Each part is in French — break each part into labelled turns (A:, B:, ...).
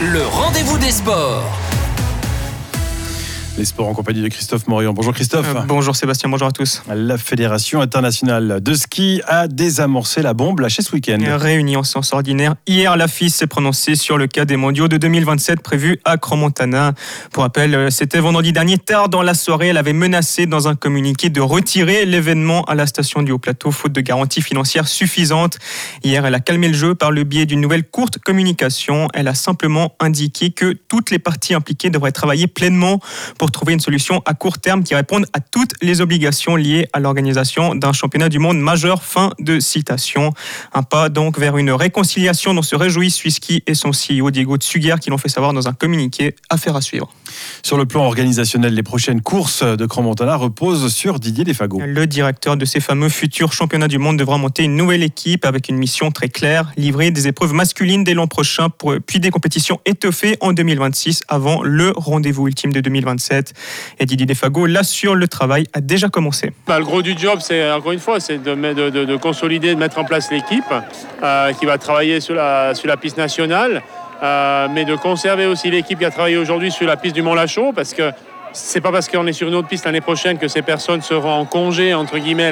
A: Le rendez-vous des sports.
B: Les sports en compagnie de Christophe Morion. Bonjour Christophe.
C: Euh, bonjour Sébastien, bonjour à tous.
B: La Fédération internationale de ski a désamorcé la bombe lâchée ce week-end.
C: Réunie en séance ordinaire, hier la FIS s'est prononcée sur le cas des mondiaux de 2027 prévus à Cromontana. Pour rappel, euh, c'était vendredi dernier, tard dans la soirée, elle avait menacé dans un communiqué de retirer l'événement à la station du Haut-Plateau, faute de garantie financière suffisante. Hier, elle a calmé le jeu par le biais d'une nouvelle courte communication. Elle a simplement indiqué que toutes les parties impliquées devraient travailler pleinement pour trouver une solution à court terme qui réponde à toutes les obligations liées à l'organisation d'un championnat du monde majeur. Fin de citation. Un pas donc vers une réconciliation dont se réjouit Swisski et son CEO Diego Tsuguer qui l'ont fait savoir dans un communiqué. Affaire à suivre.
B: Sur le plan organisationnel, les prochaines courses de Grand-Montana reposent sur Didier Desfago.
C: Le directeur de ces fameux futurs championnats du monde devra monter une nouvelle équipe avec une mission très claire, livrer des épreuves masculines dès l'an prochain, puis des compétitions étoffées en 2026 avant le rendez-vous ultime de 2027. Et Didier Defago l'assure, le travail a déjà commencé.
D: Bah, le gros du job, c'est encore une fois, c'est de, de, consolider, de mettre en place l'équipe euh, qui va travailler sur la, sur piste nationale. Euh, mais de conserver aussi l'équipe qui a travaillé aujourd'hui sur la piste du Mont-Lachaud, parce que c'est pas parce qu'on est sur une autre piste l'année prochaine que ces personnes seront en congé, entre guillemets,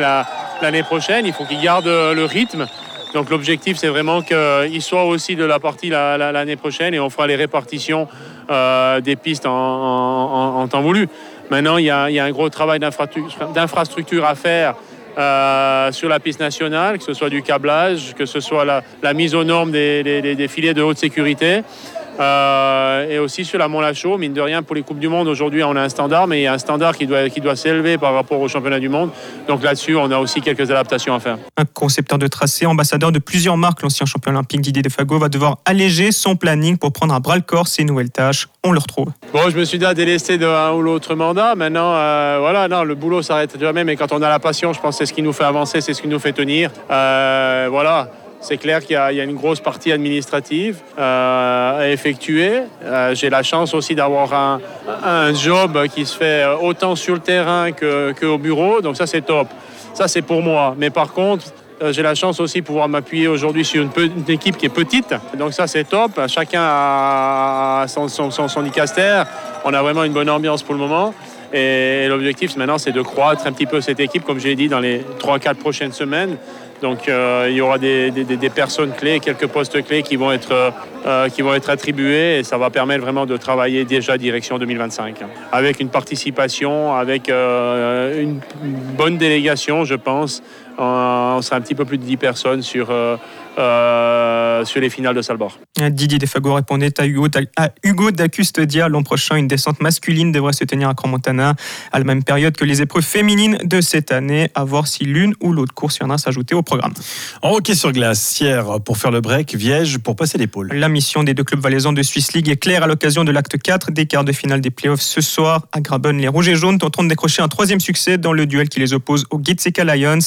D: l'année prochaine. Il faut qu'ils gardent le rythme. Donc l'objectif, c'est vraiment qu'ils soient aussi de la partie l'année prochaine et on fera les répartitions euh, des pistes en, temps voulu. Maintenant, il y, a, un gros travail d'infrastructure à faire euh, sur la piste nationale, que ce soit du câblage, que ce soit la, mise aux normes des, filets de haute sécurité. Euh, et aussi sur la Mont-Lachaud, mine de rien, pour les Coupes du Monde, aujourd'hui, on a un standard, mais il y a un standard qui doit, qui doit s'élever par rapport au championnat du monde. Donc là-dessus, on a aussi quelques adaptations à faire.
C: Un concepteur de tracé, ambassadeur de plusieurs marques, l'ancien champion olympique Didier Defago va devoir alléger son planning pour prendre à bras le corps ses nouvelles tâches. On le retrouve.
D: Bon, je me suis déjà délesté de un ou l'autre mandat. Maintenant, euh, voilà, non, le boulot s'arrête jamais, mais quand on a la passion, je pense que c'est ce qui nous fait avancer, c'est ce qui nous fait tenir. Euh, voilà. C'est clair qu'il y, a une grosse partie administrative euh, à effectuer. Euh, j'ai la chance aussi d'avoir un, job qui se fait autant sur le terrain qu'au bureau, donc ça c'est top. Ça c'est pour moi. Mais par contre, euh, j'ai la chance aussi de pouvoir m'appuyer aujourd'hui sur une, équipe qui est petite. Donc ça, c'est top. Chacun a son, son, son, On a vraiment une bonne ambiance pour le moment. Et l'objectif maintenant, c'est de croître un petit peu cette équipe, comme j'ai dit, dans les 3-4 prochaines semaines. Donc euh, il y aura des, personnes clés, quelques postes clés qui vont, être, euh, qui vont être attribués et ça va permettre vraiment de travailler déjà direction 2025. Avec une participation, avec euh, une bonne délégation, je pense. on sera un petit peu plus de 10 personnes sur euh, sur les finales de Salbord.
C: Didier Defago répondait à Hugo, à Hugo Dacustedia. L'an prochain, une descente masculine devrait se tenir à Crans-Montana à la même période que les épreuves féminines de cette année. À voir si l'une ou l'autre course viendra s'ajouter au programme.
B: En hockey sur glace, hier pour faire le break, Viège pour passer l'épaule.
C: La mission des deux clubs valaisans de Swiss League est claire à l'occasion de l'acte 4 des quarts de finale des playoffs ce soir à Graben. Les Rouges et Jaunes tenteront de décrocher un troisième succès dans le duel qui les oppose aux Gitseka Lions.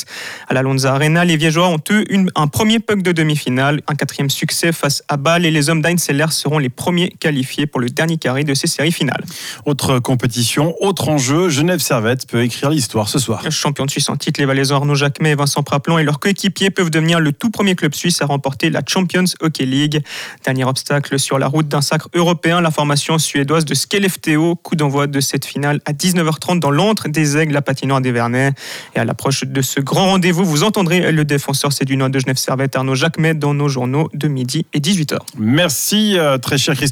C: À la Lonza Arena, les Viégeois ont eu un premier puck de demi-finale. Un quatrième succès face à Bâle et les hommes d'Einseller seront les premiers qualifiés pour le dernier carré de ces séries finales.
B: Autre compétition, autre enjeu, Genève Servette peut écrire l'histoire ce soir.
C: Champion de Suisse en titre, les Valaisans Arnaud Jacquemet et Vincent Praplon et leurs coéquipiers peuvent devenir le tout premier club suisse à remporter la Champions Hockey League. Dernier obstacle sur la route d'un sacre européen, la formation suédoise de Skellefteå. Coup d'envoi de cette finale à 19h30 dans l'antre des Aigles, la patinoire des Vernets. Et à l'approche de ce grand rendez-vous, vous entendrez le défenseur sédunois de Genève Servette, Arnaud Jacquemet, dans nos journaux de midi et 18h.
B: Merci, euh, très cher Christophe.